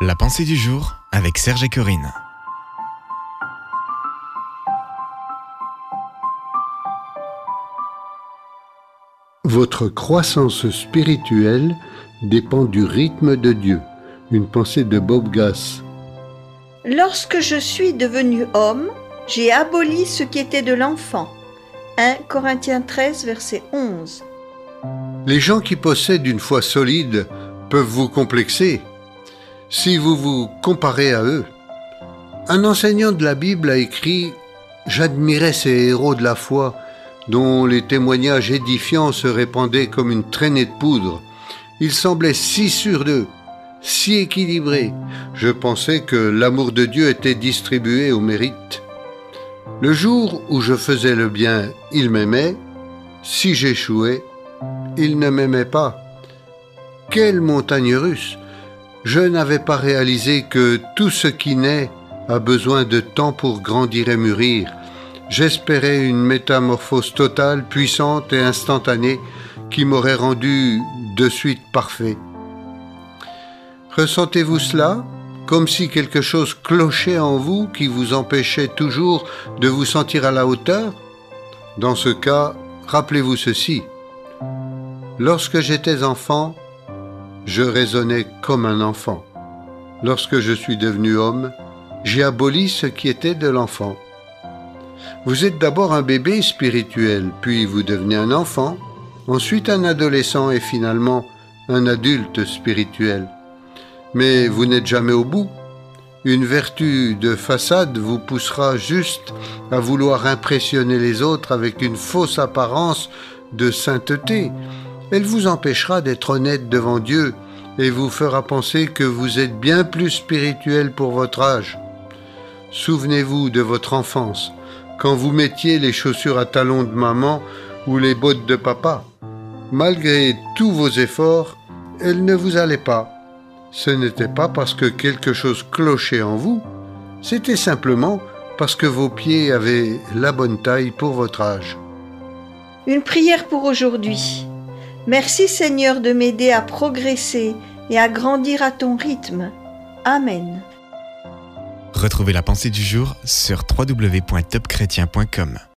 La pensée du jour avec Serge et Corinne. Votre croissance spirituelle dépend du rythme de Dieu. Une pensée de Bob Gass. Lorsque je suis devenu homme, j'ai aboli ce qui était de l'enfant. 1 Corinthiens 13, verset 11. Les gens qui possèdent une foi solide peuvent vous complexer si vous vous comparez à eux. Un enseignant de la Bible a écrit J'admirais ces héros de la foi dont les témoignages édifiants se répandaient comme une traînée de poudre. Ils semblaient si sûrs d'eux, si équilibrés. Je pensais que l'amour de Dieu était distribué au mérite. Le jour où je faisais le bien, il m'aimait. Si j'échouais, il ne m'aimait pas. Quelle montagne russe Je n'avais pas réalisé que tout ce qui naît a besoin de temps pour grandir et mûrir. J'espérais une métamorphose totale, puissante et instantanée qui m'aurait rendu de suite parfait. Ressentez-vous cela? Comme si quelque chose clochait en vous qui vous empêchait toujours de vous sentir à la hauteur? Dans ce cas, rappelez-vous ceci. Lorsque j'étais enfant, je raisonnais comme un enfant. Lorsque je suis devenu homme, j'ai aboli ce qui était de l'enfant. Vous êtes d'abord un bébé spirituel, puis vous devenez un enfant, ensuite un adolescent et finalement un adulte spirituel. Mais vous n'êtes jamais au bout. Une vertu de façade vous poussera juste à vouloir impressionner les autres avec une fausse apparence de sainteté. Elle vous empêchera d'être honnête devant Dieu et vous fera penser que vous êtes bien plus spirituel pour votre âge. Souvenez-vous de votre enfance, quand vous mettiez les chaussures à talons de maman ou les bottes de papa. Malgré tous vos efforts, elles ne vous allaient pas. Ce n'était pas parce que quelque chose clochait en vous, c'était simplement parce que vos pieds avaient la bonne taille pour votre âge. Une prière pour aujourd'hui. Merci Seigneur de m'aider à progresser et à grandir à ton rythme. Amen. Retrouvez la pensée du jour sur www.topchrétien.com.